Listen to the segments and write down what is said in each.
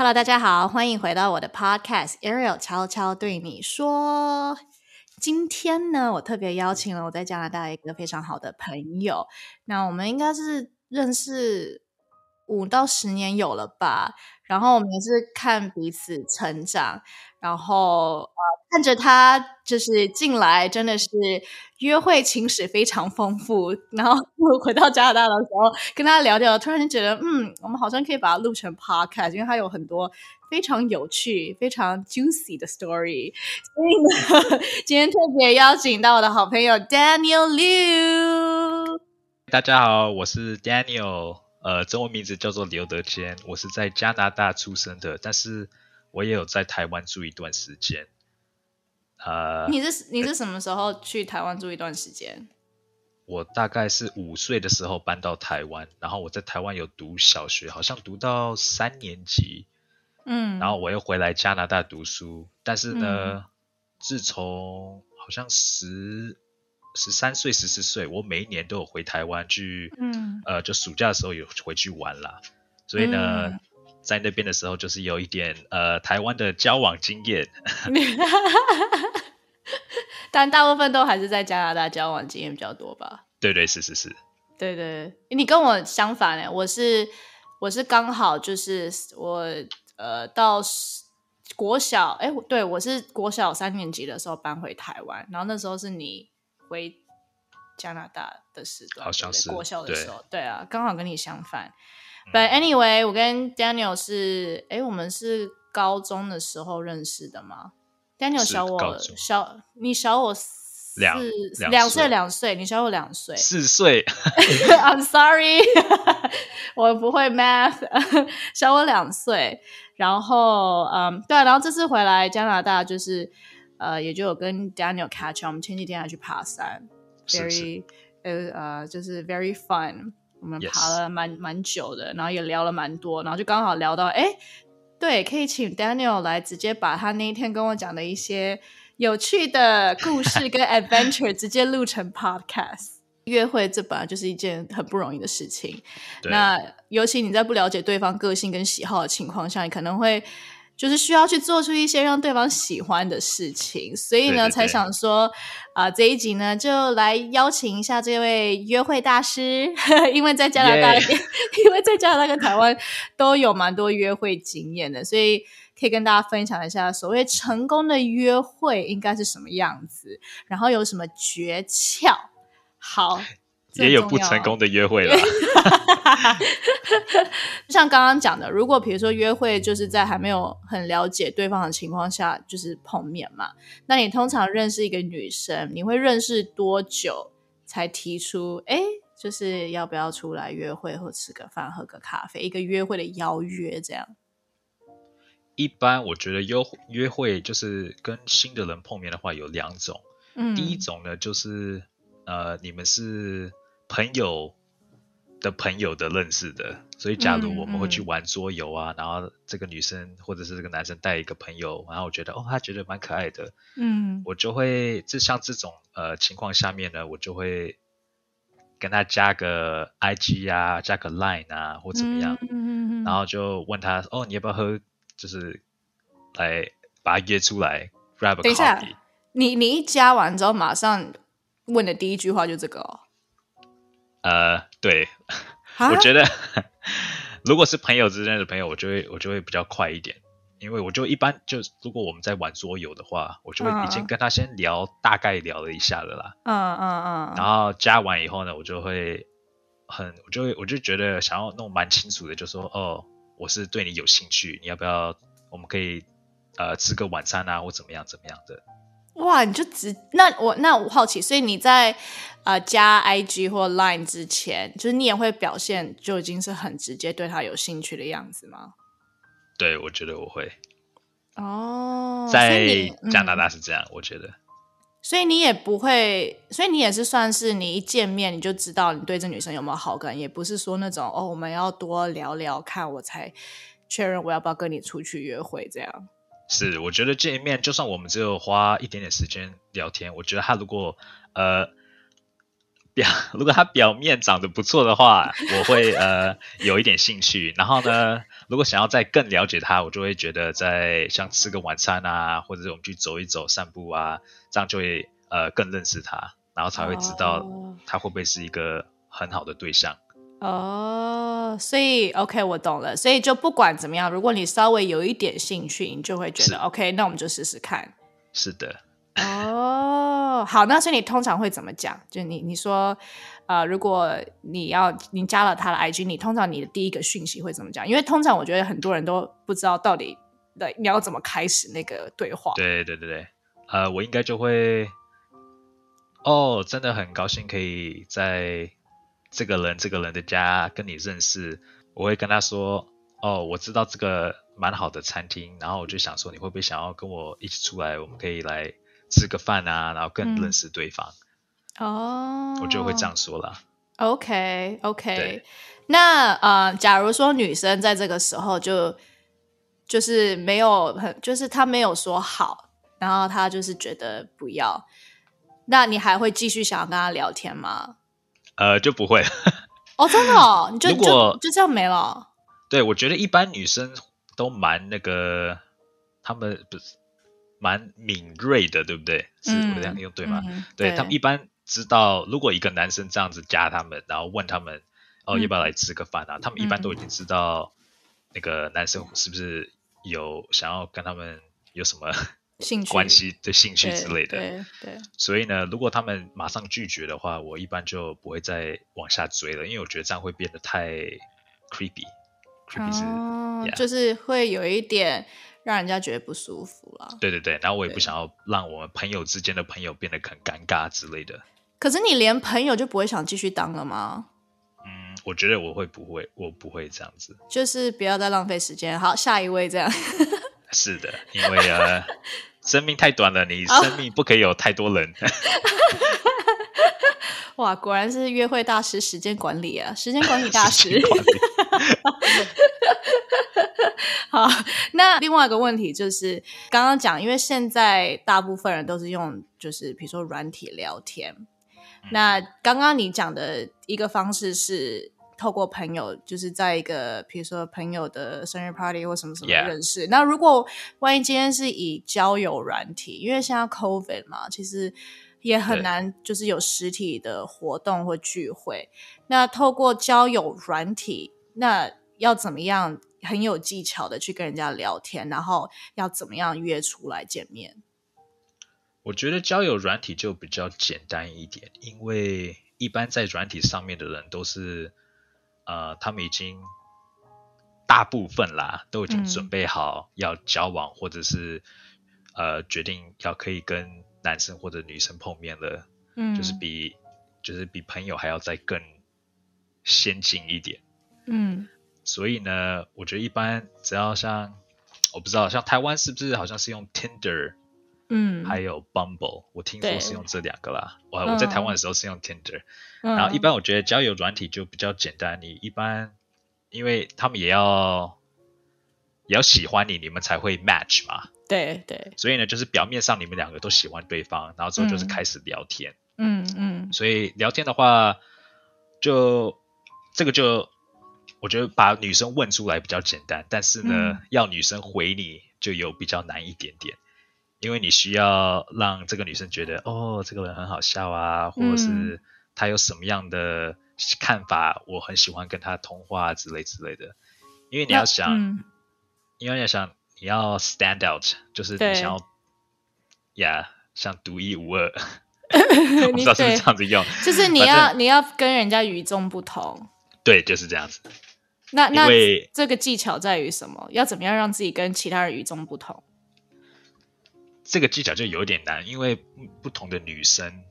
Hello，大家好，欢迎回到我的 Podcast Ariel 悄悄对你说。今天呢，我特别邀请了我在加拿大一个非常好的朋友。那我们应该是认识五到十年有了吧？然后我们也是看彼此成长，然后呃，看着他就是进来，真的是约会情史非常丰富。然后 回到加拿大的时候，跟他聊聊，突然间觉得，嗯，我们好像可以把它录成 podcast，因为他有很多非常有趣、非常 juicy 的 story。所以呢，今天特别邀请到我的好朋友 Daniel Liu。大家好，我是 Daniel。呃，中文名字叫做刘德坚，我是在加拿大出生的，但是我也有在台湾住一段时间。呃，你是你是什么时候去台湾住一段时间？我大概是五岁的时候搬到台湾，然后我在台湾有读小学，好像读到三年级，嗯，然后我又回来加拿大读书，但是呢，自从好像十。十三岁、十四岁，我每一年都有回台湾去，嗯，呃，就暑假的时候有回去玩啦。所以呢，在那边的时候，就是有一点呃台湾的交往经验。但大部分都还是在加拿大交往经验比较多吧？对对是是是。对对，你跟我相反哎，我是我是刚好就是我呃到国小哎，对我是国小三年级的时候搬回台湾，然后那时候是你。回加拿大的时段，好像是过校的时候，对啊，刚好跟你相反。But anyway，我跟 Daniel 是，哎，我们是高中的时候认识的吗？Daniel 小我小，你小我两两岁两岁，你小我两岁，四岁。I'm sorry，我不会 math，小我两岁。然后，嗯，对，然后这次回来加拿大就是。呃，也就有跟 Daniel catch，我们前几天还去爬山，very 呃呃，就是 very fun，我们爬了蛮蛮久的，然后也聊了蛮多，然后就刚好聊到，哎，对，可以请 Daniel 来直接把他那一天跟我讲的一些有趣的故事 跟 adventure 直接录成 podcast。约会这本来就是一件很不容易的事情，那尤其你在不了解对方个性跟喜好的情况下，你可能会。就是需要去做出一些让对方喜欢的事情，所以呢，才想说啊，这一集呢，就来邀请一下这位约会大师，因为在加拿大，因为在加拿大跟台湾都有蛮多约会经验的，所以可以跟大家分享一下，所谓成功的约会应该是什么样子，然后有什么诀窍。好。也有不成功的约会了，像刚刚讲的，如果比如说约会就是在还没有很了解对方的情况下，就是碰面嘛，那你通常认识一个女生，你会认识多久才提出？哎，就是要不要出来约会或吃个饭、喝个咖啡，一个约会的邀约这样。一般我觉得约约会就是跟新的人碰面的话有两种，嗯，第一种呢就是呃你们是。朋友的朋友的认识的，所以假如我们会去玩桌游啊，然后这个女生或者是这个男生带一个朋友，然后我觉得哦，他觉得蛮可爱的，嗯，我就会就像这种呃情况下面呢，我就会跟他加个 I G 啊，加个 Line 啊，或怎么样，嗯然后就问他哦，你要不要喝，就是来把他约出来，grab a 等一下，你你一加完之后，马上问的第一句话就这个哦。呃，对，我觉得如果是朋友之间的朋友，我就会我就会比较快一点，因为我就一般就如果我们在玩桌游的话，我就会已经跟他先聊大概聊了一下了啦，嗯嗯嗯，然后加完以后呢，我就会很我就会我就觉得想要弄蛮清楚的，就说哦，我是对你有兴趣，你要不要我们可以呃吃个晚餐啊，或怎么样怎么样的。哇，你就直那我那我好奇，所以你在呃加 IG 或 Line 之前，就是你也会表现就已经是很直接对他有兴趣的样子吗？对，我觉得我会。哦，在加拿大是这样，我觉得。所以你也不会，所以你也是算是你一见面你就知道你对这女生有没有好感，也不是说那种哦，我们要多聊聊看，我才确认我要不要跟你出去约会这样。是，我觉得见一面，就算我们只有花一点点时间聊天，我觉得他如果呃表 如果他表面长得不错的话，我会呃有一点兴趣。然后呢，如果想要再更了解他，我就会觉得在像吃个晚餐啊，或者是我们去走一走、散步啊，这样就会呃更认识他，然后才会知道他会不会是一个很好的对象。哦，所以 OK，我懂了。所以就不管怎么样，如果你稍微有一点兴趣，你就会觉得 OK，那我们就试试看。是的。哦，好，那所以你通常会怎么讲？就你你说，呃，如果你要你加了他的 IG，你通常你的第一个讯息会怎么讲？因为通常我觉得很多人都不知道到底的你要怎么开始那个对话。对对对对，呃，我应该就会，哦，真的很高兴可以在。这个人，这个人的家跟你认识，我会跟他说，哦，我知道这个蛮好的餐厅，然后我就想说，你会不会想要跟我一起出来，我们可以来吃个饭啊，然后更认识对方。哦，我就会这样说了。OK，OK。那呃，假如说女生在这个时候就就是没有很，就是她没有说好，然后她就是觉得不要，那你还会继续想要跟她聊天吗？呃，就不会 哦，真的哦，你就就就这样没了。对，我觉得一般女生都蛮那个，她们不是蛮敏锐的，对不对？是我这样用对吗？对他们一般知道，如果一个男生这样子加他们，然后问他们哦要不要来吃个饭啊，他们一般都已经知道那个男生是不是有想要跟他们有什么。关系的兴趣之类的，对对。所以呢，如果他们马上拒绝的话，我一般就不会再往下追了，因为我觉得这样会变得太 creepy。creepy 是，就是会有一点让人家觉得不舒服了。对对对，然后我也不想要让我们朋友之间的朋友变得很尴尬之类的。可是你连朋友就不会想继续当了吗？嗯，我觉得我会不会，我不会这样子。就是不要再浪费时间。好，下一位这样。是的，因为呃。生命太短了，你生命不可以有太多人。哇，果然是约会大师，时间管理啊，时间管理大师。好，那另外一个问题就是，刚刚讲，因为现在大部分人都是用，就是比如说软体聊天。那刚刚你讲的一个方式是。透过朋友，就是在一个比如说朋友的生日 party 或什么什么认识。那如果万一今天是以交友软体，因为现在 COVID 嘛，其实也很难就是有实体的活动或聚会。那透过交友软体，那要怎么样很有技巧的去跟人家聊天，然后要怎么样约出来见面？我觉得交友软体就比较简单一点，因为一般在软体上面的人都是。呃，他们已经大部分啦，都已经准备好要交往，或者是呃决定要可以跟男生或者女生碰面了。嗯，就是比就是比朋友还要再更先进一点。嗯，所以呢，我觉得一般只要像我不知道，像台湾是不是好像是用 Tinder？嗯，还有 Bumble，我听说是用这两个啦。我我在台湾的时候是用 Tinder，然后一般我觉得交友软体就比较简单。你一般，因为他们也要也要喜欢你，你们才会 match 嘛。对对。所以呢，就是表面上你们两个都喜欢对方，然后之后就是开始聊天。嗯嗯。所以聊天的话，就这个就我觉得把女生问出来比较简单，但是呢，要女生回你就有比较难一点点。因为你需要让这个女生觉得，哦，这个人很好笑啊，或者是他有什么样的看法，我很喜欢跟他通话之类之类的。因为你要想，因为你要想，你要 stand out，就是你想要，呀，像独一无二，不知道是不是这样子用，就是你要你要跟人家与众不同。对，就是这样子。那那这个技巧在于什么？要怎么样让自己跟其他人与众不同？这个技巧就有点难，因为不同的女生，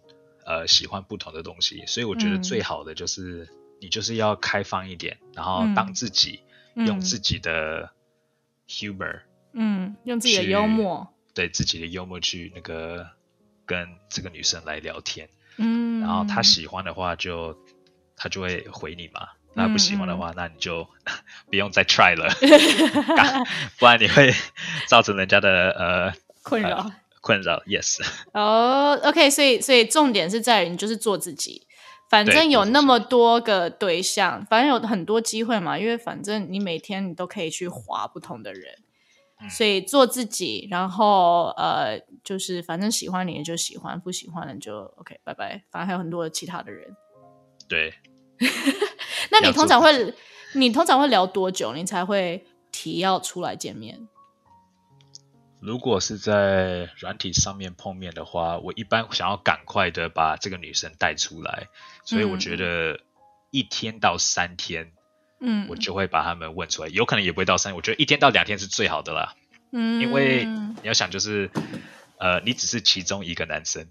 呃，喜欢不同的东西，所以我觉得最好的就是你就是要开放一点，然后当自己，用自己的 humor，嗯，用自己的幽默，对自己的幽默去那个跟这个女生来聊天，嗯，然后她喜欢的话就她就会回你嘛，那不喜欢的话，那你就 不用再 try 了，不然你会造成人家的呃。困扰，困扰，yes。哦，OK，所以，所以重点是在于你就是做自己，反正有那么多个对象，反正有很多机会嘛。因为反正你每天你都可以去划不同的人，所以做自己。然后呃，就是反正喜欢你就喜欢，不喜欢的就 OK，拜拜。反正还有很多其他的人。对。那你通常会，你通常会聊多久，你才会提要出来见面？如果是在软体上面碰面的话，我一般想要赶快的把这个女生带出来，所以我觉得一天到三天，嗯，我就会把他们问出来，有可能也不会到三，我觉得一天到两天是最好的啦，嗯，因为你要想就是，呃，你只是其中一个男生，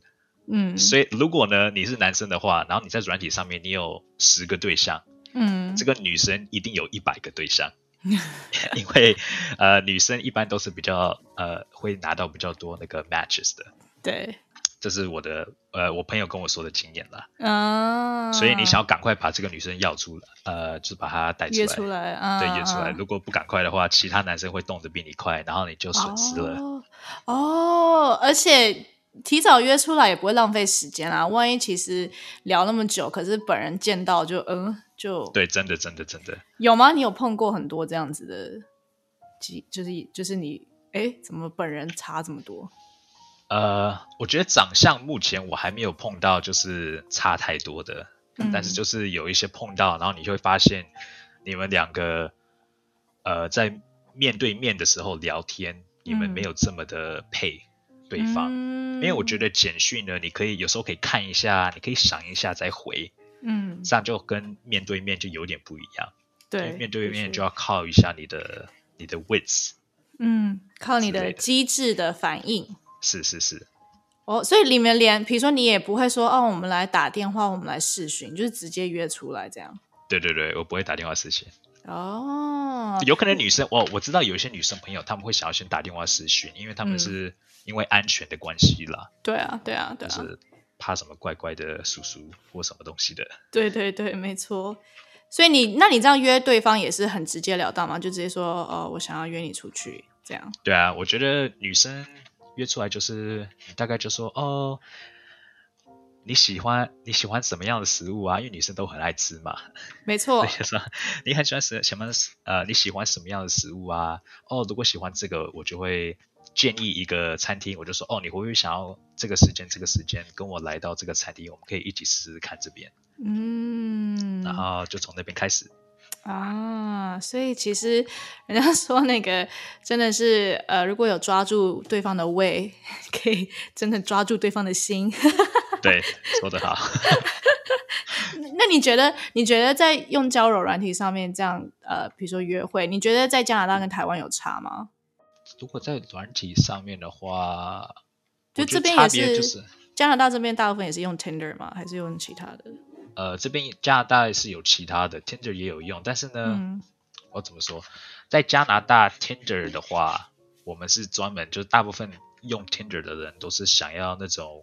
嗯，所以如果呢你是男生的话，然后你在软体上面你有十个对象，嗯，这个女生一定有一百个对象。因为呃，女生一般都是比较呃，会拿到比较多那个 matches 的。对，这是我的呃，我朋友跟我说的经验啦。啊，所以你想要赶快把这个女生要出来，呃，就是把她带出来。约出来啊，对，约出来。如果不赶快的话，其他男生会动得比你快，然后你就损失了。哦，而且提早约出来也不会浪费时间啊。万一其实聊那么久，可是本人见到就嗯。就对，真的，真的，真的有吗？你有碰过很多这样子的，即就是就是你，哎，怎么本人差这么多？呃，我觉得长相目前我还没有碰到，就是差太多的。但是就是有一些碰到，然后你就会发现你们两个，呃，在面对面的时候聊天，你们没有这么的配对方。因为我觉得简讯呢，你可以有时候可以看一下，你可以想一下再回。嗯，这样就跟面对面就有点不一样。对，面对面就要靠一下你的你的 wits。嗯，靠你的机智的反应。是是是。哦，所以里面连，比如说你也不会说，哦，我们来打电话，我们来视讯，就是直接约出来这样。对对对，我不会打电话视讯。哦。有可能女生，我我知道有一些女生朋友，他们会想要先打电话视讯，因为他们是因为安全的关系啦。对啊，对啊，对啊。怕什么怪怪的叔叔或什么东西的？对对对，没错。所以你，那你这样约对方也是很直截了当嘛？就直接说，哦，我想要约你出去，这样。对啊，我觉得女生约出来就是大概就说，哦，你喜欢你喜欢什么样的食物啊？因为女生都很爱吃嘛。没错。就说你很喜欢什什么呃，你喜欢什么样的食物啊？哦，如果喜欢这个，我就会。建议一个餐厅，我就说哦，你会不会想要这个时间、这个时间跟我来到这个餐厅？我们可以一起试试看这边。嗯，然后就从那边开始。啊，所以其实人家说那个真的是呃，如果有抓住对方的胃，可以真的抓住对方的心。对，说得好。那你觉得？你觉得在用交友软体上面这样呃，比如说约会，你觉得在加拿大跟台湾有差吗？如果在软体上面的话，就这边也是加拿大这边大部分也是用 Tinder 吗？还是用其他的？呃，这边加拿大是有其他的，Tinder 也有用，但是呢，我怎么说，在加拿大 Tinder 的话，我们是专门就是大部分用 Tinder 的人都是想要那种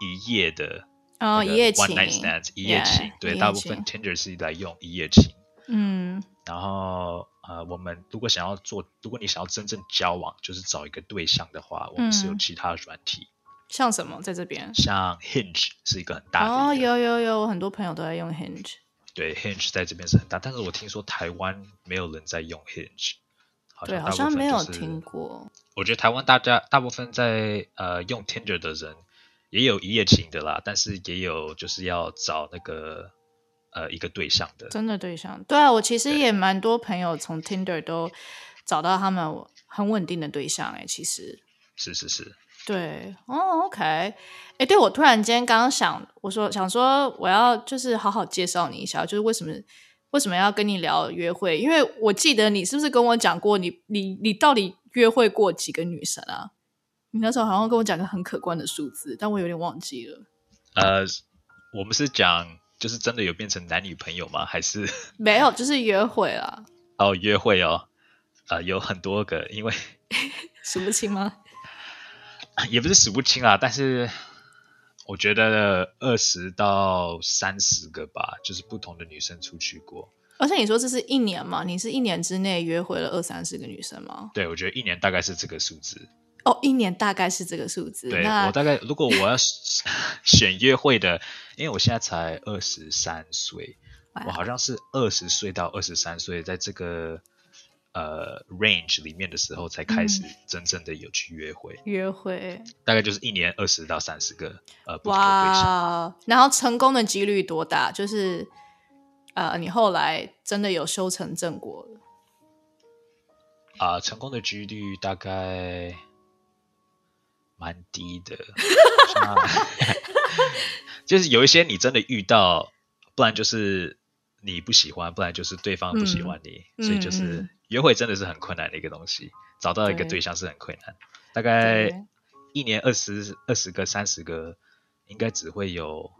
一夜的哦，一夜情，one night stand，一夜情，对，大部分 Tinder 是来用一夜情，嗯，然后。呃，我们如果想要做，如果你想要真正交往，就是找一个对象的话，我们是有其他软体，像什么在这边？像 Hinge 是一个很大的哦，有有有，我很多朋友都在用 Hinge。对，Hinge 在这边是很大，但是我听说台湾没有人在用 Hinge，对，好像没有听过。我觉得台湾大家大部分在呃用 Tinder 的人，也有一夜情的啦，但是也有就是要找那个。呃，一个对象的，真的对象，对啊，我其实也蛮多朋友从 Tinder 都找到他们很稳定的对象，哎，其实是是是，对，哦，OK，哎，对我突然间刚刚想，我说想说我要就是好好介绍你一下，就是为什么为什么要跟你聊约会？因为我记得你是不是跟我讲过，你你你到底约会过几个女生啊？你那时候好像跟我讲个很可观的数字，但我有点忘记了。呃，我们是讲。就是真的有变成男女朋友吗？还是 没有？就是约会啊。哦，约会哦，呃，有很多个，因为 数不清吗？也不是数不清啊，但是我觉得二十到三十个吧，就是不同的女生出去过。而且你说这是一年吗？你是一年之内约会了二三十个女生吗？对，我觉得一年大概是这个数字。哦，一年大概是这个数字。对我大概，如果我要 选约会的，因为我现在才二十三岁，我好像是二十岁到二十三岁，在这个呃 range 里面的时候，才开始真正的有去约会。约会大概就是一年二十到三十个呃不同的对象。然后成功的几率多大？就是呃，你后来真的有修成正果了？啊，成功的几率大概。蛮低的，就是有一些你真的遇到，不然就是你不喜欢，不然就是对方不喜欢你，所以就是约会真的是很困难的一个东西，找到一个对象是很困难。大概一年二十二十个、三十个，应该只会有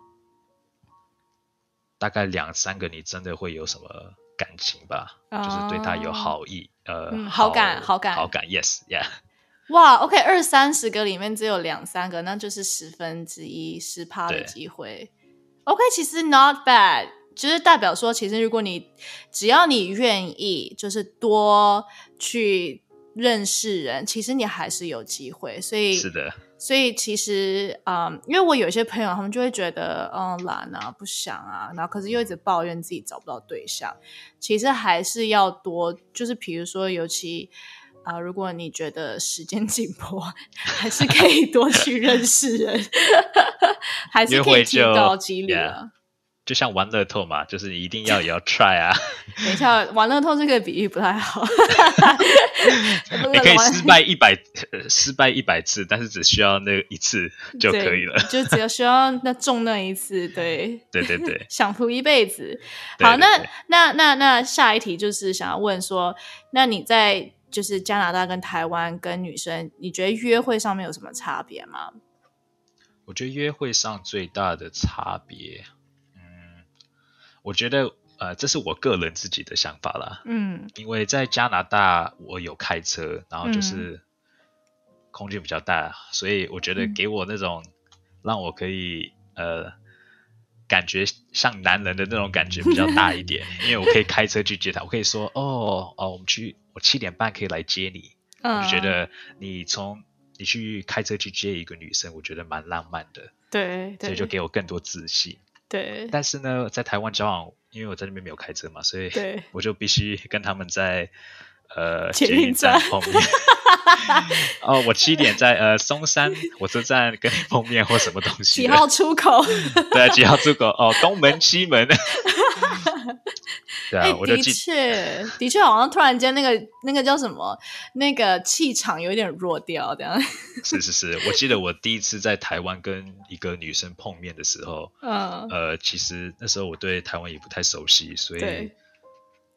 大概两三个，你真的会有什么感情吧？就是对他有好意，呃，好感，好感，好感，yes，yeah。哇，OK，二三十个里面只有两三个，那就是十分之一，十趴的机会。OK，其实 not bad，就是代表说，其实如果你只要你愿意，就是多去认识人，其实你还是有机会。所以是的，所以其实啊，因为我有些朋友，他们就会觉得，嗯，懒啊，不想啊，然后可是又一直抱怨自己找不到对象。其实还是要多，就是比如说，尤其。啊，如果你觉得时间紧迫，还是可以多去认识人，还是可以提高几率啊。就像玩乐透嘛，就是你一定要也要 try 啊。等一下，玩乐透这个比喻不太好。你可以失败一百，失败一百次，但是只需要那一次就可以了。就只要需要那中那一次，对，对对对，享福一辈子。好，那那那那下一题就是想要问说，那你在。就是加拿大跟台湾跟女生，你觉得约会上面有什么差别吗？我觉得约会上最大的差别，嗯，我觉得呃，这是我个人自己的想法啦。嗯，因为在加拿大我有开车，然后就是空间比较大，所以我觉得给我那种让我可以呃感觉像男人的那种感觉比较大一点，因为我可以开车去接他，我可以说哦哦，我们去。我七点半可以来接你，我就觉得你从你去开车去接一个女生，我觉得蛮浪漫的。对，所以就给我更多自信。对，但是呢，在台湾交往，因为我在那边没有开车嘛，所以我就必须跟他们在呃捷运站碰面。哦，我七点在呃松山火车站跟你碰面或什么东西？几号出口？对，几号出口？哦，东门、西门。对啊，我的确，的确，好像突然间那个那个叫什么，那个气场有点弱掉，这样。是是是，我记得我第一次在台湾跟一个女生碰面的时候，嗯，呃，其实那时候我对台湾也不太熟悉，所以，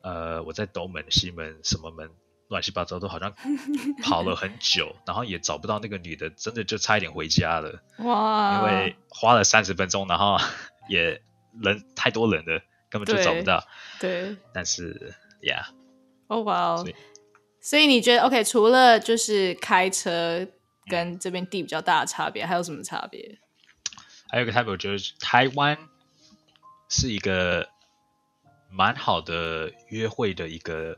呃，我在东门、西门、什么门，乱七八糟都好像 跑了很久，然后也找不到那个女的，真的就差一点回家了。哇！因为花了三十分钟，然后 也人太多人了。根本就找不到，对，但是，Yeah，哦哇哦，所以你觉得 OK？除了就是开车跟这边地比较大的差别，还有什么差别？还有个差别，我觉得台湾是一个蛮好的约会的一个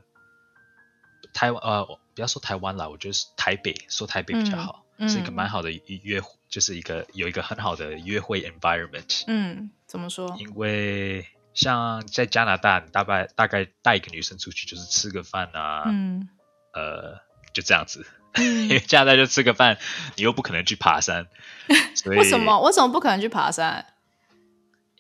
台湾呃，不要说台湾啦，我觉得是台北，说台北比较好，是一个蛮好的约，就是一个有一个很好的约会 environment。嗯，怎么说？因为像在加拿大，大概大概带一个女生出去就是吃个饭啊，嗯，呃，就这样子。因为加拿大就吃个饭，你又不可能去爬山。为什么？为什么不可能去爬山？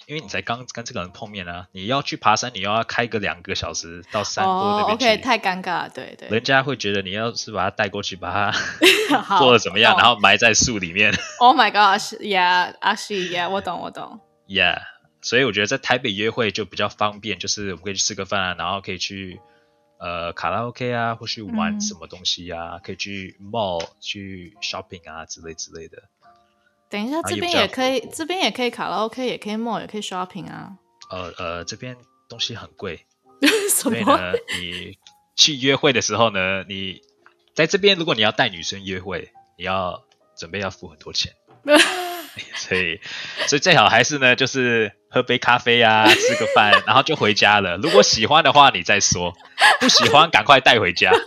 因为你才刚跟这个人碰面啊！你要去爬山，你要开个两个小时到山坡那边去，OK，太尴尬。对对，人家会觉得你要是把他带过去，把他 做的怎么样，然后埋在树里面。Oh my gosh！Yeah，actually，Yeah，我懂，我懂。Yeah。所以我觉得在台北约会就比较方便，就是我们可以去吃个饭啊，然后可以去呃卡拉 OK 啊，或去玩什么东西啊，可以去 mall 去 shopping 啊之类之类的。等一下，这边也可以，这边也可以卡拉 OK，也可以 mall，也可以 shopping 啊。呃呃，这边东西很贵，所以呢，你去约会的时候呢，你在这边如果你要带女生约会，你要准备要付很多钱。所以，所以最好还是呢，就是喝杯咖啡啊，吃个饭，然后就回家了。如果喜欢的话，你再说；不喜欢，赶快带回家。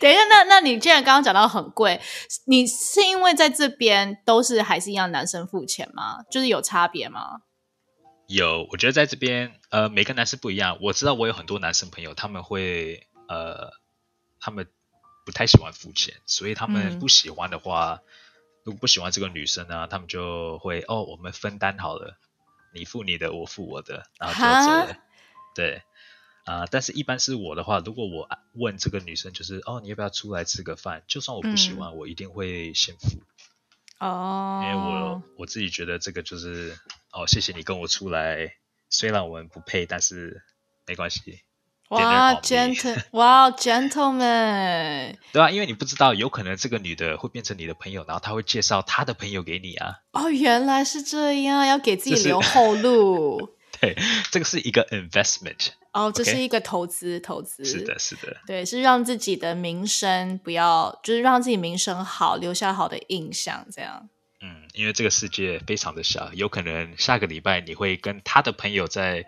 等一下，那那你既然刚刚讲到很贵，你是因为在这边都是还是一样男生付钱吗？就是有差别吗？有，我觉得在这边，呃，每个男生不一样。我知道我有很多男生朋友，他们会，呃，他们不太喜欢付钱，所以他们不喜欢的话，如果不喜欢这个女生呢，他们就会，哦，我们分担好了，你付你的，我付我的，然后就走了。对。啊，但是一般是我的话，如果我问这个女生，就是哦，你要不要出来吃个饭？就算我不喜欢，我一定会先付。哦，因为我我自己觉得这个就是哦，谢谢你跟我出来，虽然我们不配，但是没关系。哇，gentle，哇，gentleman，对啊，因为你不知道，有可能这个女的会变成你的朋友，然后她会介绍她的朋友给你啊。哦，原来是这样，要给自己留后路。对，这个是一个 investment。哦，这是一个投资，投资是的，是的，对，是让自己的名声不要，就是让自己名声好，留下好的印象，这样。嗯，因为这个世界非常的小，有可能下个礼拜你会跟他的朋友在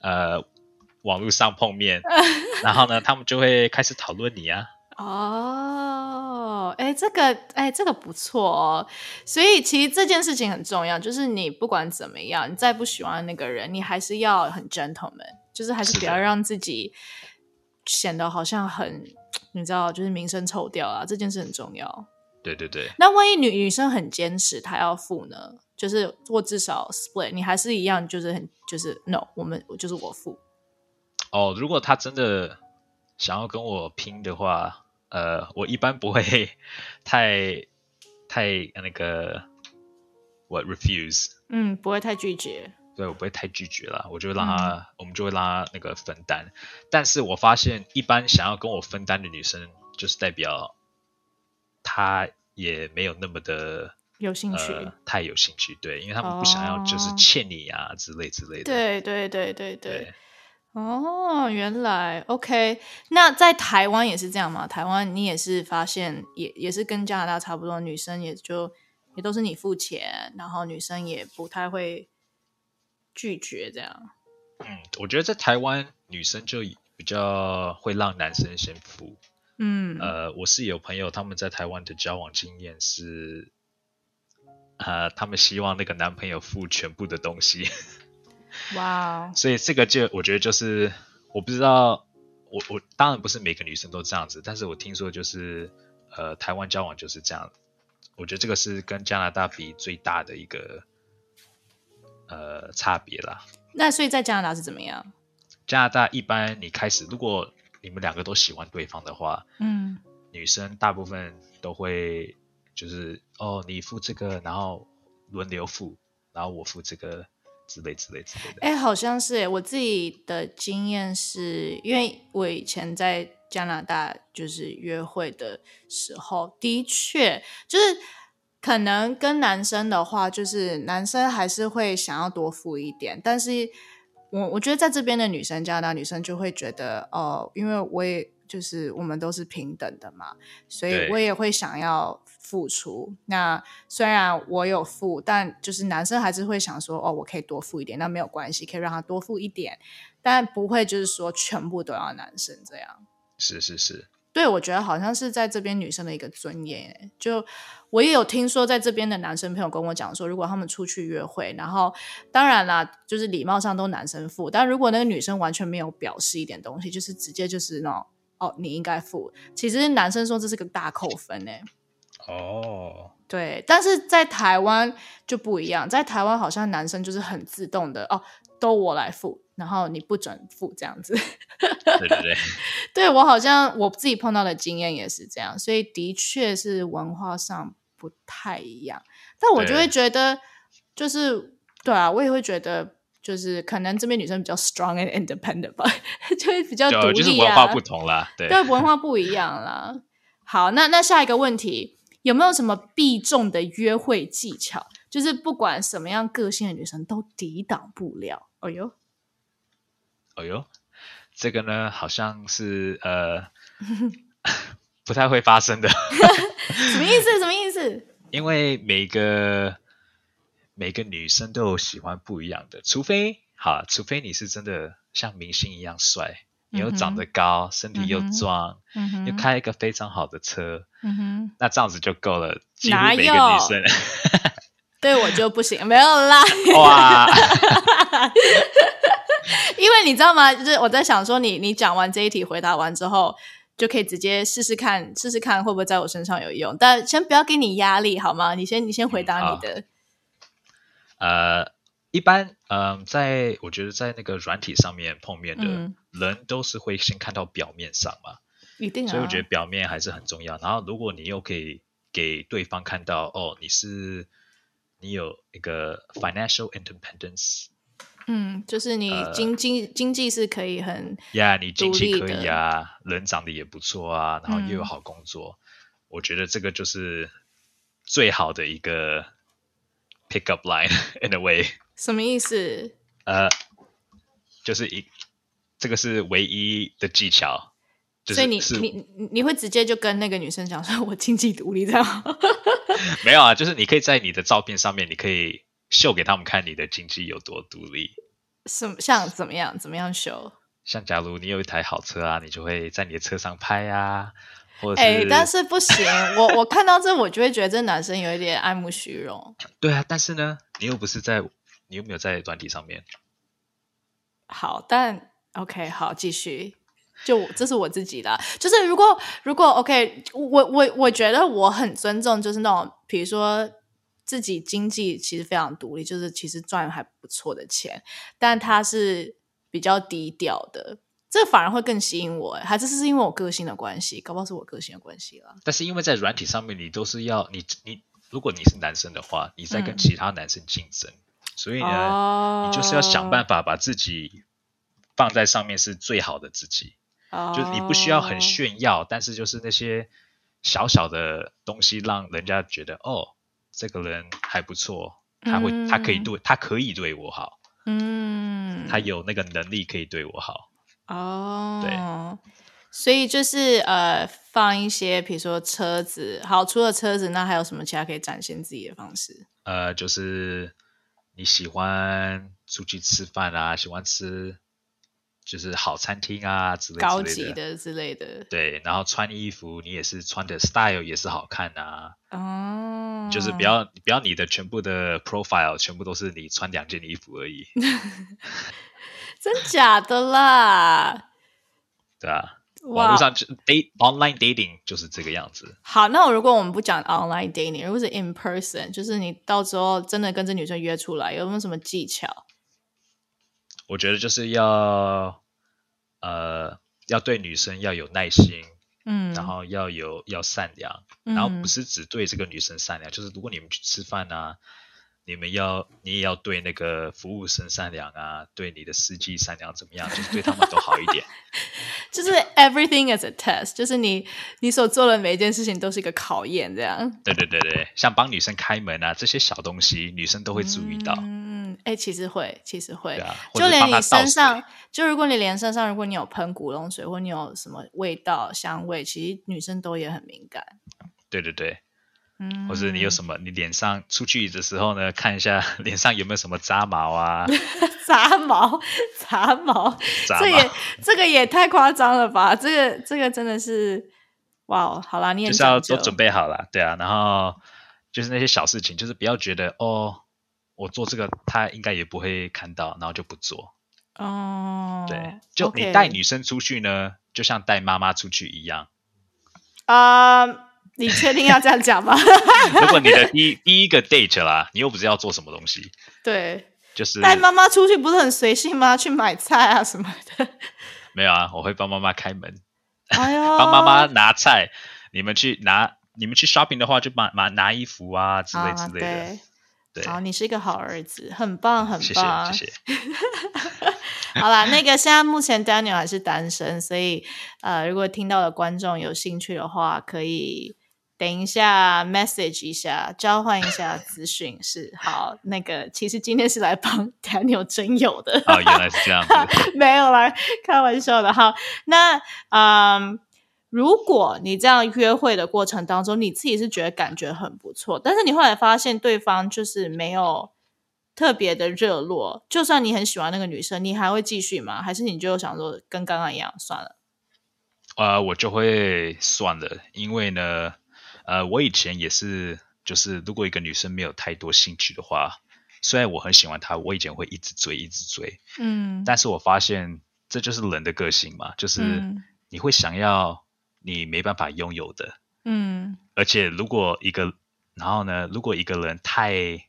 呃网络上碰面，然后呢，他们就会开始讨论你啊。哦，哎，这个，哎，这个不错哦。所以其实这件事情很重要，就是你不管怎么样，你再不喜欢那个人，你还是要很 gentleman，就是还是不要让自己显得好像很，你知道，就是名声臭掉啊。这件事很重要。对对对。那万一女女生很坚持，她要付呢？就是或至少 split，你还是一样，就是很就是 no，我们就是我付。哦，如果他真的想要跟我拼的话。呃，我一般不会 太太那个我 refuse，嗯，不会太拒绝。对，我不会太拒绝了，我就会让他，我们就会让他那个分担。但是我发现，一般想要跟我分担的女生，就是代表她也没有那么的有兴趣，太有兴趣。对，因为他们不想要就是欠你啊之类之类的。对对对对对。哦，原来 OK。那在台湾也是这样吗？台湾你也是发现，也也是跟加拿大差不多，女生也就也都是你付钱，然后女生也不太会拒绝这样。嗯，我觉得在台湾女生就比较会让男生先付。嗯，呃，我是有朋友他们在台湾的交往经验是，呃，他们希望那个男朋友付全部的东西。哇，所以这个就我觉得就是我不知道，我我当然不是每个女生都这样子，但是我听说就是呃台湾交往就是这样，我觉得这个是跟加拿大比最大的一个呃差别啦。那所以在加拿大是怎么样？加拿大一般你开始如果你们两个都喜欢对方的话，嗯，女生大部分都会就是哦你付这个，然后轮流付，然后我付这个。之类之类之类的，哎，好像是哎，我自己的经验是，因为我以前在加拿大就是约会的时候，的确就是可能跟男生的话，就是男生还是会想要多付一点，但是我我觉得在这边的女生，加拿大女生就会觉得哦，因为我也就是我们都是平等的嘛，所以我也会想要。付出那虽然我有付，但就是男生还是会想说哦，我可以多付一点，那没有关系，可以让他多付一点，但不会就是说全部都要男生这样。是是是，对我觉得好像是在这边女生的一个尊严。就我也有听说，在这边的男生朋友跟我讲说，如果他们出去约会，然后当然啦，就是礼貌上都男生付，但如果那个女生完全没有表示一点东西，就是直接就是那种哦，你应该付，其实男生说这是个大扣分哎。哦，对，但是在台湾就不一样，在台湾好像男生就是很自动的哦，都我来付，然后你不准付这样子。对 对对，对 我好像我自己碰到的经验也是这样，所以的确是文化上不太一样。但我就会觉得，就是对啊，我也会觉得，就是可能这边女生比较 strong and independent 吧，就会比较独立啊。就是文化不同啦，对，对，文化不一样啦。好，那那下一个问题。有没有什么必中的约会技巧？就是不管什么样个性的女生都抵挡不了。哎呦，哎呦，这个呢，好像是呃，不太会发生的。什么意思？什么意思？因为每个每个女生都有喜欢不一样的，除非好，除非你是真的像明星一样帅，你又长得高，身体又壮，又开一个非常好的车，那这样子就够了。几乎每个女生，对我就不行，没有啦。哇！因为你知道吗？就是我在想说，你你讲完这一题回答完之后。就可以直接试试看，试试看会不会在我身上有用。但先不要给你压力，好吗？你先，你先回答你的。呃，一般，嗯，在我觉得在那个软体上面碰面的人，都是会先看到表面上嘛，一定。所以我觉得表面还是很重要。然后，如果你又可以给对方看到，哦，你是你有一个 financial independence。嗯，就是你经经经济是可以很呀，你经济可以啊，人长得也不错啊，然后又有好工作，我觉得这个就是最好的一个 pick up line in a way。什么意思？呃，就是一这个是唯一的技巧，所以你你你会直接就跟那个女生讲说，我经济独立这样？没有啊，就是你可以在你的照片上面，你可以。秀给他们看你的经济有多独立，什么像怎么样？怎么样秀？像假如你有一台好车啊，你就会在你的车上拍啊，或者哎，但是不行，我我看到这我就会觉得这男生有一点爱慕虚荣。对啊，但是呢，你又不是在，你又没有在短体上面。好，但 OK，好，继续。就这是我自己的，就是如果如果 OK，我我我觉得我很尊重，就是那种比如说。自己经济其实非常独立，就是其实赚还不错的钱，但他是比较低调的，这反而会更吸引我。还是是因为我个性的关系，搞不好是我个性的关系了。但是因为在软体上面，你都是要你你，如果你是男生的话，你在跟其他男生竞争，所以呢，你就是要想办法把自己放在上面是最好的自己，就你不需要很炫耀，但是就是那些小小的东西，让人家觉得哦。这个人还不错，他会，他可以对，他可以对我好，嗯，他有那个能力可以对我好，哦，对，所以就是呃，放一些，比如说车子，好，除了车子，那还有什么其他可以展现自己的方式？呃，就是你喜欢出去吃饭啊，喜欢吃。就是好餐厅啊之类高级的之类的，对，然后穿衣服你也是穿的 style 也是好看呐，哦，就是不要不要你的全部的 profile 全部都是你穿两件衣服而已，真假的啦？对啊，网络上就 date online dating 就是这个样子。好，那如果我们不讲 online dating，如果是 in person，就是你到时候真的跟这女生约出来，有没有什么技巧？我觉得就是要，呃，要对女生要有耐心，嗯，然后要有要善良，然后不是只对这个女生善良，就是如果你们去吃饭啊，你们要你也要对那个服务生善良啊，对你的司机善良，怎么样？就是对他们都好一点。就是 everything is a test，就是你你所做的每一件事情都是一个考验，这样。对对对对，像帮女生开门啊这些小东西，女生都会注意到。哎，其实会，其实会，就连你身上，就如果你连身上，如果你有喷古龙水，或你有什么味道、香味，其实女生都也很敏感。对对对，嗯，或者你有什么，你脸上出去的时候呢，看一下脸上有没有什么杂毛啊？杂毛，杂毛，这也这个也太夸张了吧？这个这个真的是，哇，好啦，你也是要都准备好了，对啊，然后就是那些小事情，就是不要觉得哦。我做这个，他应该也不会看到，然后就不做。哦，对，就你带女生出去呢，就像带妈妈出去一样。啊，你确定要这样讲吗？如果你的第第一个 date 啦，你又不知道做什么东西。对，就是带妈妈出去不是很随性吗？去买菜啊什么的。没有啊，我会帮妈妈开门，哎呦，帮妈妈拿菜。你们去拿，你们去 shopping 的话，就把拿拿衣服啊之类之类的。好，你是一个好儿子，很棒，很棒，谢谢。好啦，那个现在目前 Daniel 还是单身，所以呃，如果听到的观众有兴趣的话，可以等一下 message 一下，交换一下资讯。是好，那个其实今天是来帮 Daniel 真友的。哦，原来是这样子，没有啦，开玩笑的。好，那嗯。如果你这样约会的过程当中，你自己是觉得感觉很不错，但是你后来发现对方就是没有特别的热络，就算你很喜欢那个女生，你还会继续吗？还是你就想说跟刚刚一样算了？呃，我就会算了，因为呢，呃，我以前也是，就是如果一个女生没有太多兴趣的话，虽然我很喜欢她，我以前会一直追，一直追，嗯，但是我发现这就是人的个性嘛，就是你会想要。你没办法拥有的，嗯，而且如果一个，然后呢，如果一个人太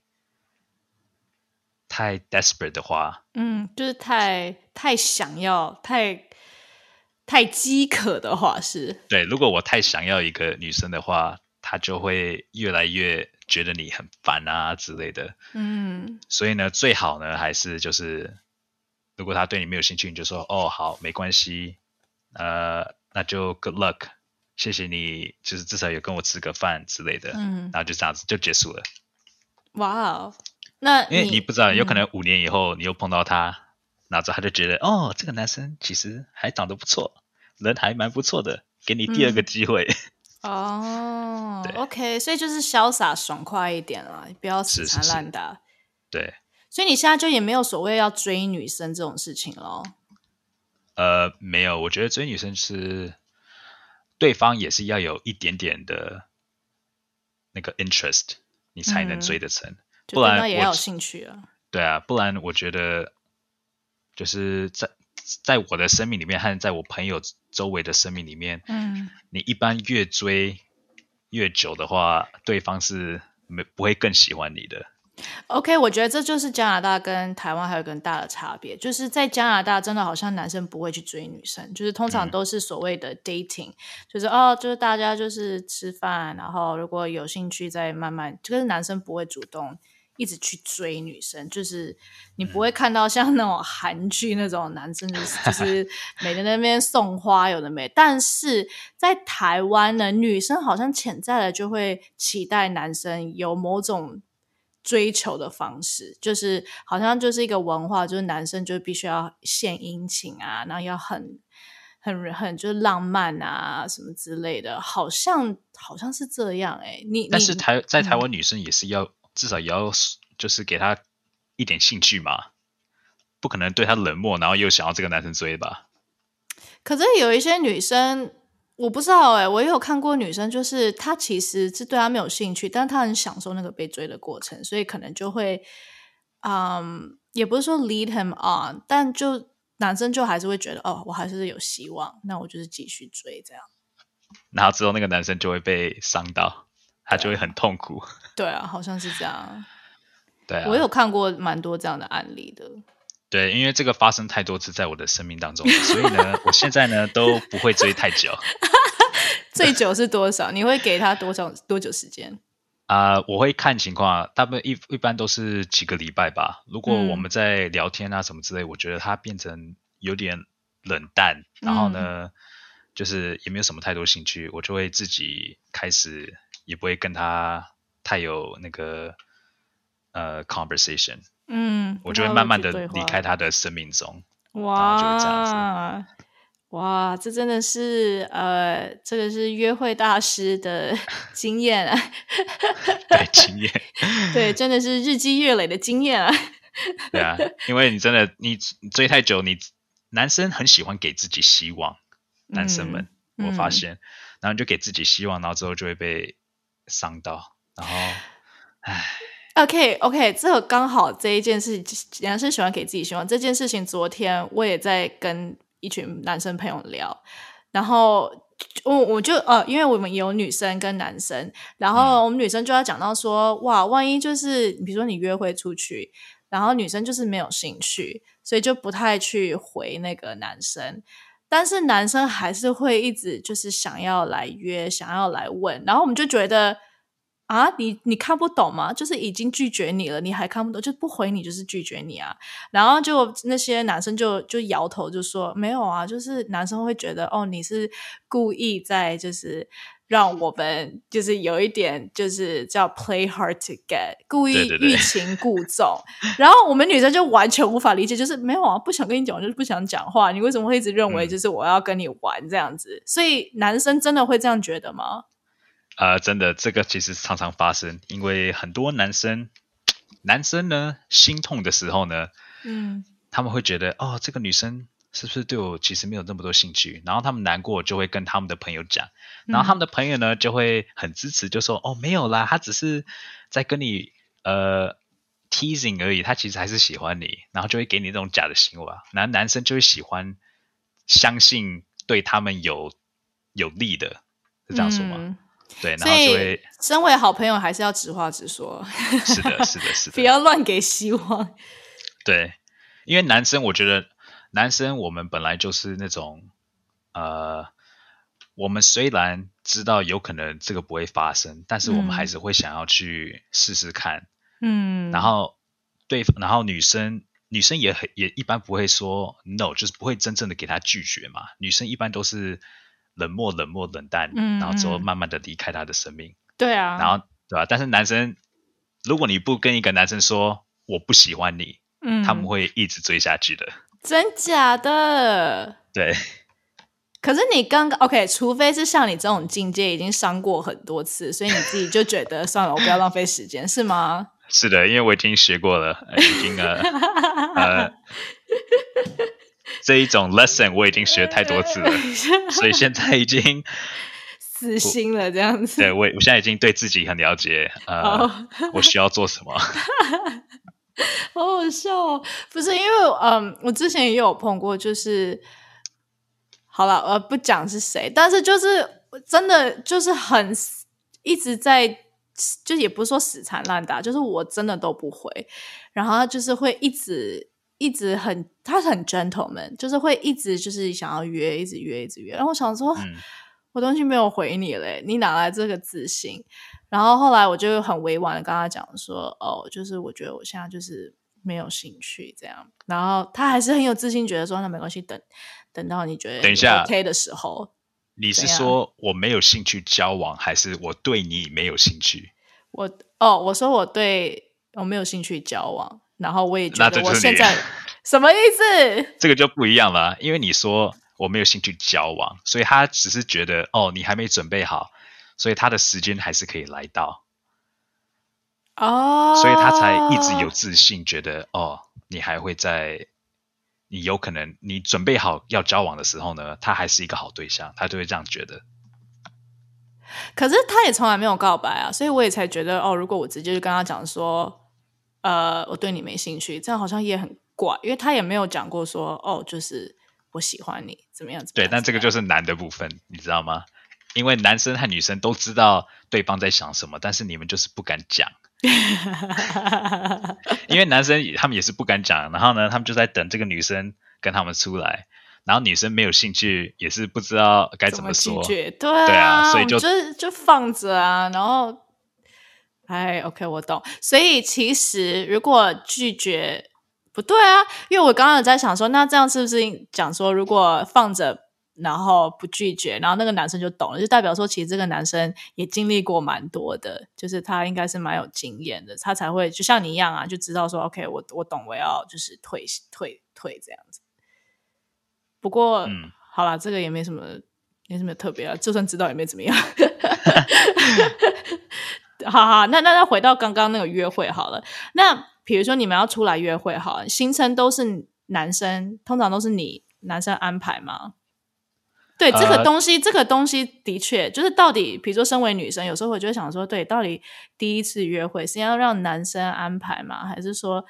太 desperate 的话，嗯，就是太太想要、太太饥渴的话，是对。如果我太想要一个女生的话，她就会越来越觉得你很烦啊之类的，嗯。所以呢，最好呢，还是就是，如果她对你没有兴趣，你就说哦，好，没关系，呃。那就 good luck，谢谢你，就是至少有跟我吃个饭之类的，嗯，然后就这样子就结束了。哇哦，那因为你不知道，有可能五年以后你又碰到他，然后他就觉得哦，这个男生其实还长得不错，人还蛮不错的，给你第二个机会。哦，OK，所以就是潇洒爽快一点啦，不要死缠烂打。对，所以你现在就也没有所谓要追女生这种事情了。呃，没有，我觉得追女生是对方也是要有一点点的那个 interest，你才能追得成，不然也有兴趣啊。对啊，不然我觉得就是在在我的生命里面和在我朋友周围的生命里面，嗯，你一般越追越久的话，对方是没不会更喜欢你的。OK，我觉得这就是加拿大跟台湾还有更大的差别，就是在加拿大真的好像男生不会去追女生，就是通常都是所谓的 dating，就是哦，就是大家就是吃饭，然后如果有兴趣再慢慢，就是男生不会主动一直去追女生，就是你不会看到像那种韩剧那种男生就是就是每天在那边送花有的没，但是在台湾呢，女生好像潜在的就会期待男生有某种。追求的方式就是好像就是一个文化，就是男生就必须要献殷勤啊，然后要很很很就是浪漫啊什么之类的，好像好像是这样哎。你但是台在台湾女生也是要至少也要就是给他一点兴趣嘛，不可能对他冷漠，然后又想要这个男生追吧？可是有一些女生。我不知道哎，我也有看过女生，就是她其实是对他没有兴趣，但她很享受那个被追的过程，所以可能就会，嗯，也不是说 lead him on，但就男生就还是会觉得，哦，我还是有希望，那我就是继续追这样。然后之后那个男生就会被伤到，他就会很痛苦。对啊，好像是这样。对啊，我有看过蛮多这样的案例的。对，因为这个发生太多次在我的生命当中，所以呢，我现在呢都不会追太久。最久是多少？你会给他多少多久时间？啊，我会看情况，大部分一一般都是几个礼拜吧。如果我们在聊天啊什么之类，我觉得他变成有点冷淡，然后呢，就是也没有什么太多兴趣，我就会自己开始，也不会跟他太有那个呃 conversation。嗯，我就会慢慢的离开他的生命中。哇，哇，这真的是呃，这个是约会大师的 经验啊。对，经验。对，真的是日积月累的经验啊。对啊，因为你真的你追太久，你男生很喜欢给自己希望，男生们我发现，然后就给自己希望，然后之后就会被伤到，然后，唉。OK，OK，这个刚好这一件事，男生喜欢给自己希望。这件事情，昨天我也在跟一群男生朋友聊，然后我我就呃，因为我们有女生跟男生，然后我们女生就要讲到说，哇，万一就是比如说你约会出去，然后女生就是没有兴趣，所以就不太去回那个男生，但是男生还是会一直就是想要来约，想要来问，然后我们就觉得。啊，你你看不懂吗？就是已经拒绝你了，你还看不懂，就不回你就是拒绝你啊。然后就那些男生就就摇头，就说没有啊，就是男生会觉得哦，你是故意在就是让我们就是有一点就是叫 play hard to get，故意欲擒故纵。然后我们女生就完全无法理解，就是没有啊，不想跟你讲，就是不想讲话。你为什么会一直认为就是我要跟你玩这样子？所以男生真的会这样觉得吗？啊，真的，这个其实常常发生，因为很多男生，男生呢心痛的时候呢，嗯，他们会觉得哦，这个女生。是不是对我其实没有那么多兴趣？然后他们难过就会跟他们的朋友讲，然后他们的朋友呢就会很支持，就说哦没有啦，他只是在跟你呃 teasing 而已，他其实还是喜欢你，然后就会给你这种假的希望。男男生就会喜欢相信对他们有有利的，是这样说吗？对，然后就会身为好朋友还是要直话直说。是的，是的，是的，不要乱给希望。对，因为男生我觉得。男生，我们本来就是那种，呃，我们虽然知道有可能这个不会发生，但是我们还是会想要去试试看，嗯。然后对，然后女生，女生也很也一般不会说 no，就是不会真正的给他拒绝嘛。女生一般都是冷漠、冷漠、冷淡，然后之后慢慢的离开他的生命。对啊。然后对吧？但是男生，如果你不跟一个男生说我不喜欢你，嗯，他们会一直追下去的。真假的？对。可是你刚刚 OK，除非是像你这种境界已经伤过很多次，所以你自己就觉得算了，我不要浪费时间，是吗？是的，因为我已经学过了，已经呃呃 这一种 lesson 我已经学太多次了，所以现在已经死心了这样子。对我，我现在已经对自己很了解，呃，我需要做什么。好好笑哦！不是因为，嗯，我之前也有碰过，就是好了，呃，不讲是谁，但是就是真的就是很一直在，就也不是说死缠烂打，就是我真的都不回，然后他就是会一直一直很，他很 gentleman，就是会一直就是想要约，一直约，一直约，然后我想说，我东西没有回你嘞，你哪来这个自信？然后后来我就很委婉的跟他讲说，哦，就是我觉得我现在就是没有兴趣这样。然后他还是很有自信，觉得说那没关系，等等到你觉得等一下 OK 的时候。你是说我没有兴趣交往，还是我对你没有兴趣？我哦，我说我对我没有兴趣交往，然后我也觉得我现在 什么意思？这个就不一样了，因为你说我没有兴趣交往，所以他只是觉得哦，你还没准备好。所以他的时间还是可以来到，哦，所以他才一直有自信，觉得哦，你还会在，你有可能你准备好要交往的时候呢，他还是一个好对象，他就会这样觉得。可是他也从来没有告白啊，所以我也才觉得哦，如果我直接就跟他讲说，呃，我对你没兴趣，这样好像也很怪，因为他也没有讲过说哦，就是我喜欢你怎么样子。对，但这个就是难的部分，你知道吗？因为男生和女生都知道对方在想什么，但是你们就是不敢讲。因为男生他们也是不敢讲，然后呢，他们就在等这个女生跟他们出来，然后女生没有兴趣，也是不知道该怎么说。对对啊，所以就就放着啊。然后，哎，OK，我懂。所以其实如果拒绝不对啊，因为我刚刚在想说，那这样是不是讲说，如果放着？然后不拒绝，然后那个男生就懂了，就代表说，其实这个男生也经历过蛮多的，就是他应该是蛮有经验的，他才会就像你一样啊，就知道说，OK，我我懂，我要就是退退退这样子。不过，嗯，好了，这个也没什么，没什么特别啊，就算知道也没怎么样。好好，那那那回到刚刚那个约会好了，那比如说你们要出来约会，好，行程都是男生，通常都是你男生安排吗？对这个东西，这个东西的确就是到底，比如说，身为女生，有时候我就会想说，对，到底第一次约会是要让男生安排吗？还是说，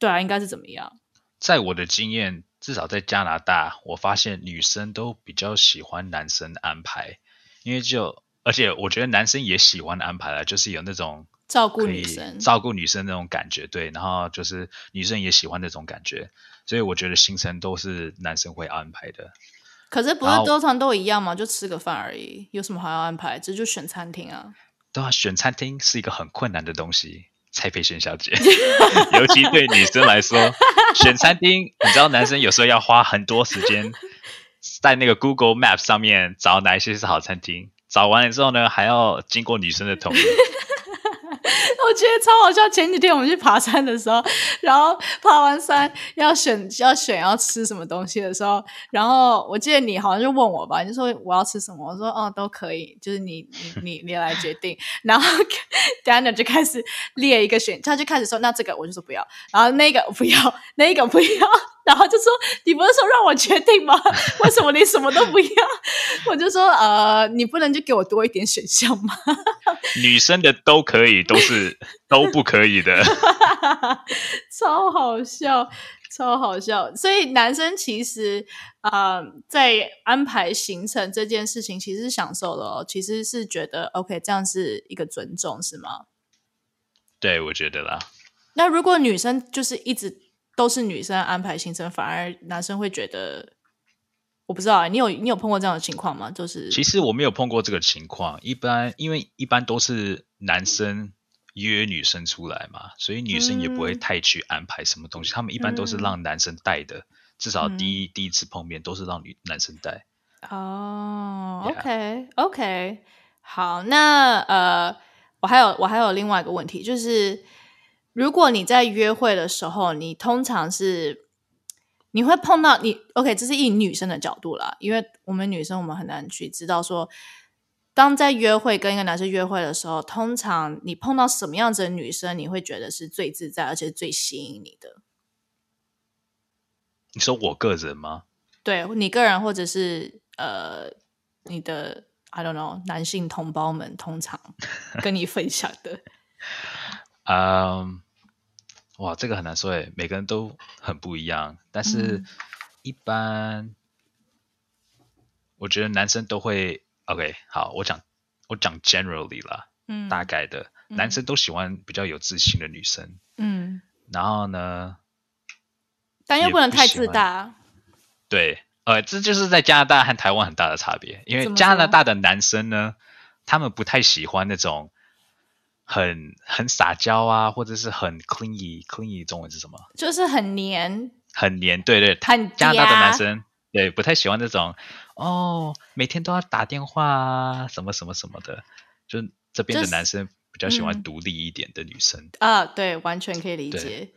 对啊，应该是怎么样？在我的经验，至少在加拿大，我发现女生都比较喜欢男生安排，因为就而且我觉得男生也喜欢安排了，就是有那种照顾女生、照顾女生那种感觉，对，然后就是女生也喜欢那种感觉，所以我觉得行程都是男生会安排的。可是不是通常都一样吗？就吃个饭而已，有什么好要安排？这就选餐厅啊。对啊，选餐厅是一个很困难的东西，蔡培轩小姐，尤其对女生来说，选餐厅，你知道男生有时候要花很多时间在那个 Google Map 上面找哪一些是好餐厅，找完了之后呢，还要经过女生的同意。我觉得超好笑。前几天我们去爬山的时候，然后爬完山要选要选要吃什么东西的时候，然后我记得你好像就问我吧，你就说我要吃什么，我说哦都可以，就是你 你你你来决定。然后 Daniel 就开始列一个选，他就开始说那这个我就说不要，然后那个不要，那个不要。然后就说：“你不是说让我决定吗？为什么你什么都不要？” 我就说：“呃，你不能就给我多一点选项吗？” 女生的都可以，都是都不可以的，超好笑，超好笑。所以男生其实啊，在安排行程这件事情，其实是享受的哦。其实是觉得 OK，这样是一个尊重，是吗？对，我觉得啦。那如果女生就是一直。都是女生安排行程，反而男生会觉得，我不知道，你有你有碰过这样的情况吗？就是其实我没有碰过这个情况，一般因为一般都是男生约女生出来嘛，所以女生也不会太去安排什么东西，他们一般都是让男生带的，至少第一第一次碰面都是让女男生带。哦，OK OK，好，那呃，我还有我还有另外一个问题就是。如果你在约会的时候，你通常是你会碰到你 OK，这是以女生的角度啦，因为我们女生我们很难去知道说，当在约会跟一个男生约会的时候，通常你碰到什么样子的女生，你会觉得是最自在而且最吸引你的？你说我个人吗？对你个人，或者是呃，你的 I don't know，男性同胞们通常跟你分享的。嗯，哇，这个很难说诶，每个人都很不一样。但是，一般我觉得男生都会 OK。好，我讲我讲 generally 啦，嗯，大概的，男生都喜欢比较有自信的女生，嗯。然后呢，但又不能太自大。对，呃，这就是在加拿大和台湾很大的差别，因为加拿大的男生呢，他们不太喜欢那种。很很撒娇啊，或者是很 clingy，clingy 中文是什么？就是很黏，很黏，对对。很加拿大的男生对不太喜欢那种哦，每天都要打电话啊，什么什么什么的。就这边的男生比较喜欢独立一点的女生啊，对，完全可以理解。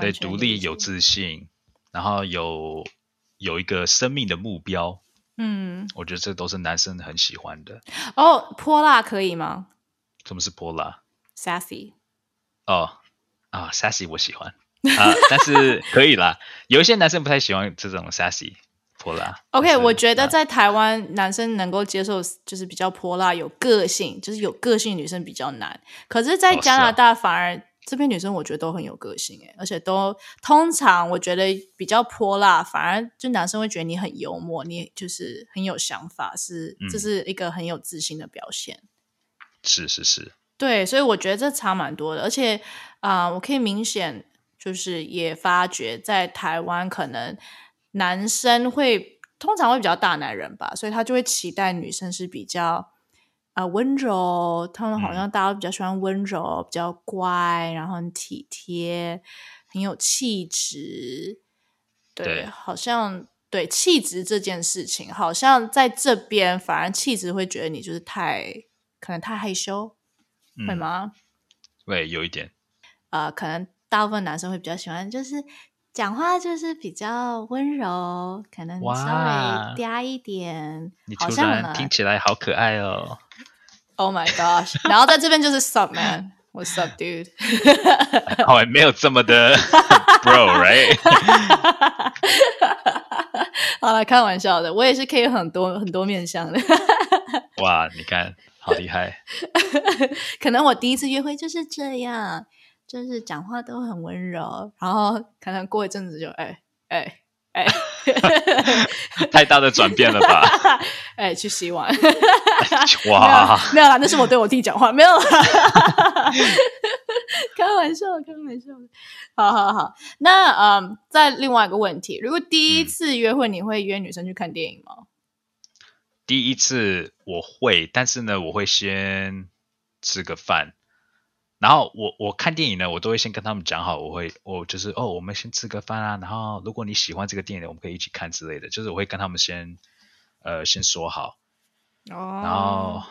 对，独立有自信，然后有有一个生命的目标。嗯，我觉得这都是男生很喜欢的。哦，泼辣可以吗？什么是泼辣？Sassy 哦啊，Sassy 我喜欢啊，但是可以啦。有一些男生不太喜欢这种 Sassy 泼辣。OK，我觉得在台湾男生能够接受就是比较泼辣、有个性，就是有个性女生比较难。可是，在加拿大反而这边女生我觉得都很有个性诶，而且都通常我觉得比较泼辣，反而就男生会觉得你很幽默，你就是很有想法，是这是一个很有自信的表现。是是是，对，所以我觉得这差蛮多的，而且啊，我可以明显就是也发觉，在台湾可能男生会通常会比较大男人吧，所以他就会期待女生是比较啊温柔，他们好像大家比较喜欢温柔、比较乖，然后很体贴、很有气质，对，好像对气质这件事情，好像在这边反而气质会觉得你就是太。可能太害羞，会吗？会有一点。呃，可能大部分男生会比较喜欢，就是讲话就是比较温柔，可能稍微嗲一点。你突然听起来好可爱哦！Oh my gosh！然后在这边就是 sub man。What's up, dude？哦，没有这么的 bro，right？好了，开玩笑的，我也是可以很多很多面相的。哇，你看。好厉害！可能我第一次约会就是这样，就是讲话都很温柔，然后可能过一阵子就哎哎哎，太大的转变了吧？哎，去洗碗。哇，没有啦，那是我对我弟讲话，没有啦。开玩笑，开玩笑。好好好，那嗯，再另外一个问题，如果第一次约会，你会约女生去看电影吗？第一次我会，但是呢，我会先吃个饭，然后我我看电影呢，我都会先跟他们讲好，我会我就是哦，我们先吃个饭啊，然后如果你喜欢这个电影，我们可以一起看之类的，就是我会跟他们先呃先说好，哦，然后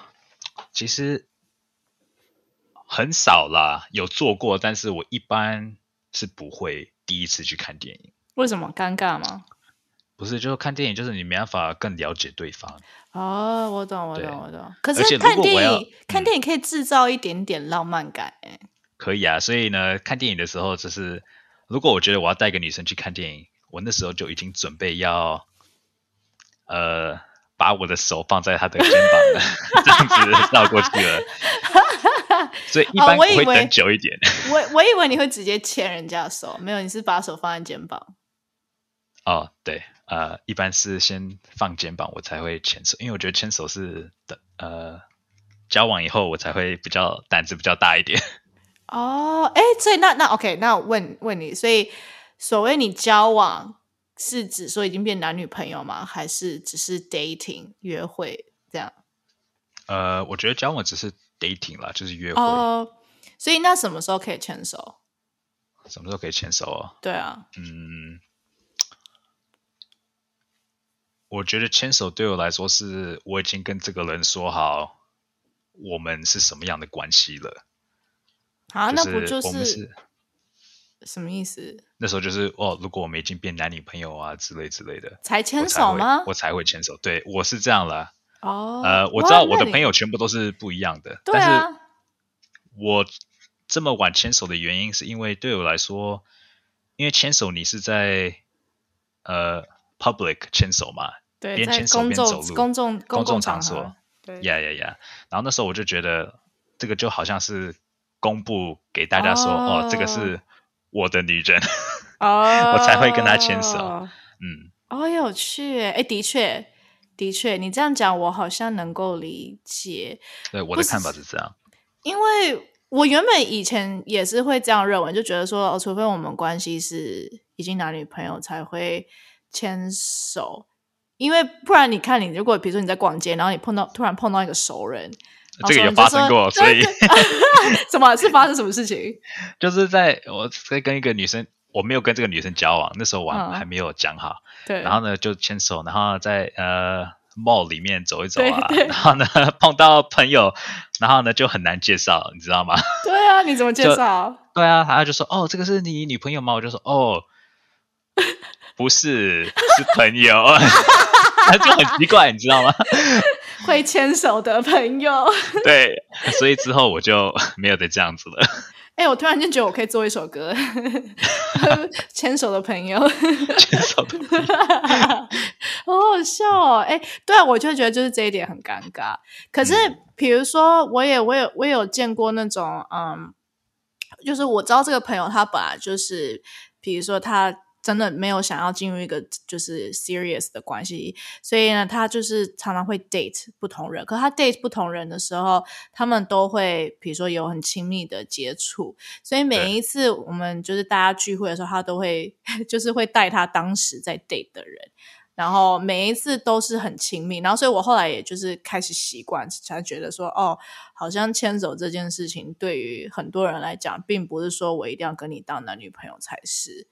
其实很少啦，有做过，但是我一般是不会第一次去看电影。为什么尴尬吗？不是，就是看电影，就是你没办法更了解对方。哦，我懂，我懂，我懂。可是看电影，看电影可以制造一点点浪漫感，哎。可以啊，所以呢，看电影的时候，就是如果我觉得我要带个女生去看电影，我那时候就已经准备要，呃，把我的手放在她的肩膀了，这样子绕过去了。所以一般会等久一点。我我以为你会直接牵人家手，没有，你是把手放在肩膀。哦，对，呃，一般是先放肩膀，我才会牵手，因为我觉得牵手是的，呃，交往以后我才会比较胆子比较大一点。哦，哎，所以那那 OK，那我问问你，所以所谓你交往是指说已经变男女朋友吗？还是只是 dating 约会这样？呃，我觉得交往只是 dating 啦，就是约会。哦，所以那什么时候可以牵手？什么时候可以牵手啊？对啊，嗯，我觉得牵手对我来说是我已经跟这个人说好我们是什么样的关系了。啊，那不就是什么意思？那时候就是哦，如果我们已经变男女朋友啊之类之类的，才牵手吗？我才会牵手。对，我是这样了。哦，呃，我知道我的朋友全部都是不一样的，但是我这么晚牵手的原因，是因为对我来说，因为牵手你是在呃 public 牵手嘛，对，边牵手边走路，公众公众场所，对，呀呀呀！然后那时候我就觉得这个就好像是。公布给大家说哦，这个是我的女人，哦，我才会跟她牵手。嗯，哦，有趣，哎，的确，的确，你这样讲，我好像能够理解。对，我的看法是这样。因为我原本以前也是会这样认为，就觉得说，哦，除非我们关系是已经男女朋友才会牵手，因为不然，你看，你如果比如说你在逛街，然后你碰到突然碰到一个熟人。这个也发生过，所以 什么是发生什么事情？就是在我在跟一个女生，我没有跟这个女生交往，那时候我还没有讲好。对，然后呢就牵手，然后在呃 mall 里面走一走啊，然后呢碰到朋友，然后呢就很难介绍，你知道吗？对啊，你怎么介绍？对啊，他就说哦，这个是你女朋友吗？我就说哦，不是，是朋友，就很奇怪，你知道吗？会牵手的朋友，对，所以之后我就 没有再这样子了。哎，我突然间觉得我可以做一首歌，牵手的朋友，牵手的朋友，好好笑哦！哎，对啊，我就觉得就是这一点很尴尬。可是，比如说，我也，我也，我有见过那种，嗯，就是我知道这个朋友，他本来就是，比如说他。真的没有想要进入一个就是 serious 的关系，所以呢，他就是常常会 date 不同人。可他 date 不同人的时候，他们都会比如说有很亲密的接触。所以每一次我们就是大家聚会的时候，他都会 就是会带他当时在 date 的人，然后每一次都是很亲密。然后，所以我后来也就是开始习惯，才觉得说，哦，好像牵手这件事情对于很多人来讲，并不是说我一定要跟你当男女朋友才是。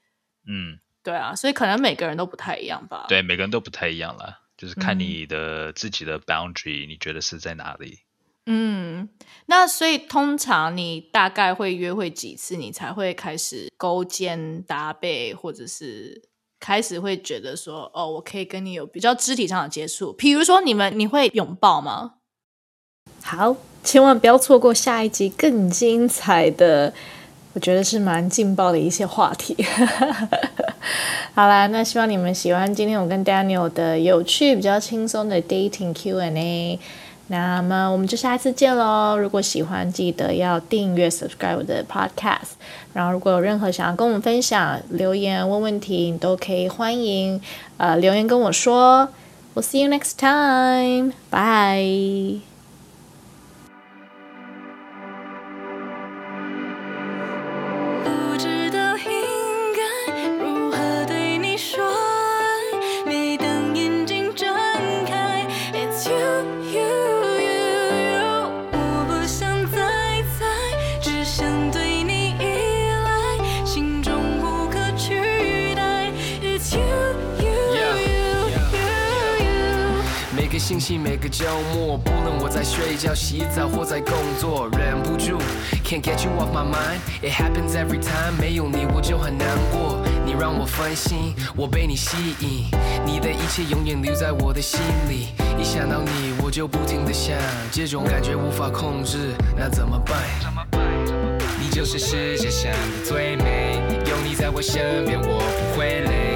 嗯，对啊，所以可能每个人都不太一样吧。对，每个人都不太一样了，就是看你的自己的 boundary，你觉得是在哪里？嗯，那所以通常你大概会约会几次，你才会开始勾肩搭背，或者是开始会觉得说，哦，我可以跟你有比较肢体上的接触，比如说你们你会拥抱吗？好，千万不要错过下一集更精彩的。我觉得是蛮劲爆的一些话题。好啦，那希望你们喜欢今天我跟 Daniel 的有趣、比较轻松的 dating Q&A。那么我们就下次见喽！如果喜欢，记得要订阅、subscribe 我的 podcast。然后如果有任何想要跟我们分享、留言、问问题，你都可以欢迎呃留言跟我说。We'll see you next time. Bye. 星期每个周末，不论我在睡觉、洗澡或在工作，忍不住 can't get you off my mind。It happens every time，没有你我就很难过。你让我分心，我被你吸引，你的一切永远留在我的心里。一想到你，我就不停的想，这种感觉无法控制，那怎么办？你就是世界上的最美，有你在我身边，我不会累。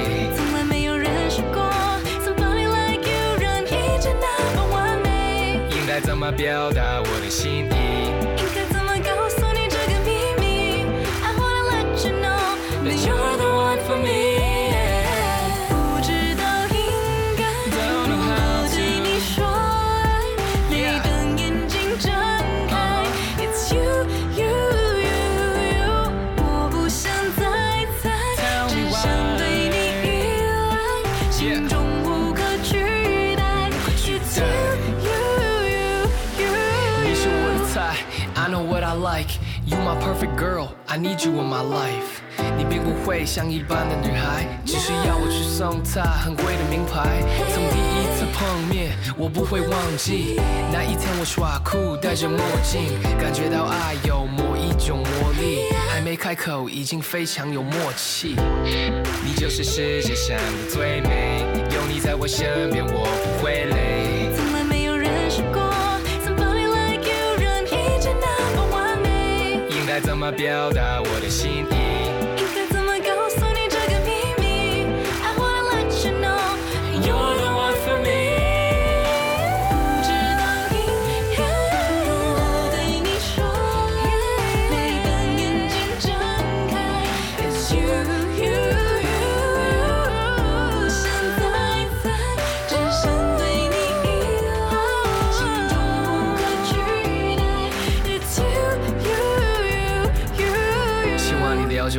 该怎么表达我的心意？You my perfect girl, I need you in my life。你并不会像一般的女孩，只是要我去送她很贵的名牌。从第一次碰面，我不会忘记那一天我耍酷戴着墨镜，感觉到爱有某一种魔力，还没开口已经非常有默契。你就是世界上的最美，有你在我身边，我不会累。该怎么表达我的心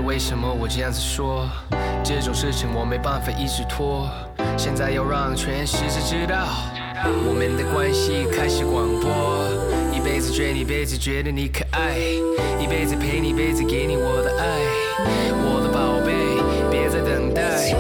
为什么我这样子说，这种事情我没办法一直拖，现在要让全世界知道，我们的关系开始广播，一辈子追你，一辈子觉得你可爱，一辈子陪你，一辈子给你我的爱，我的宝贝，别再等待，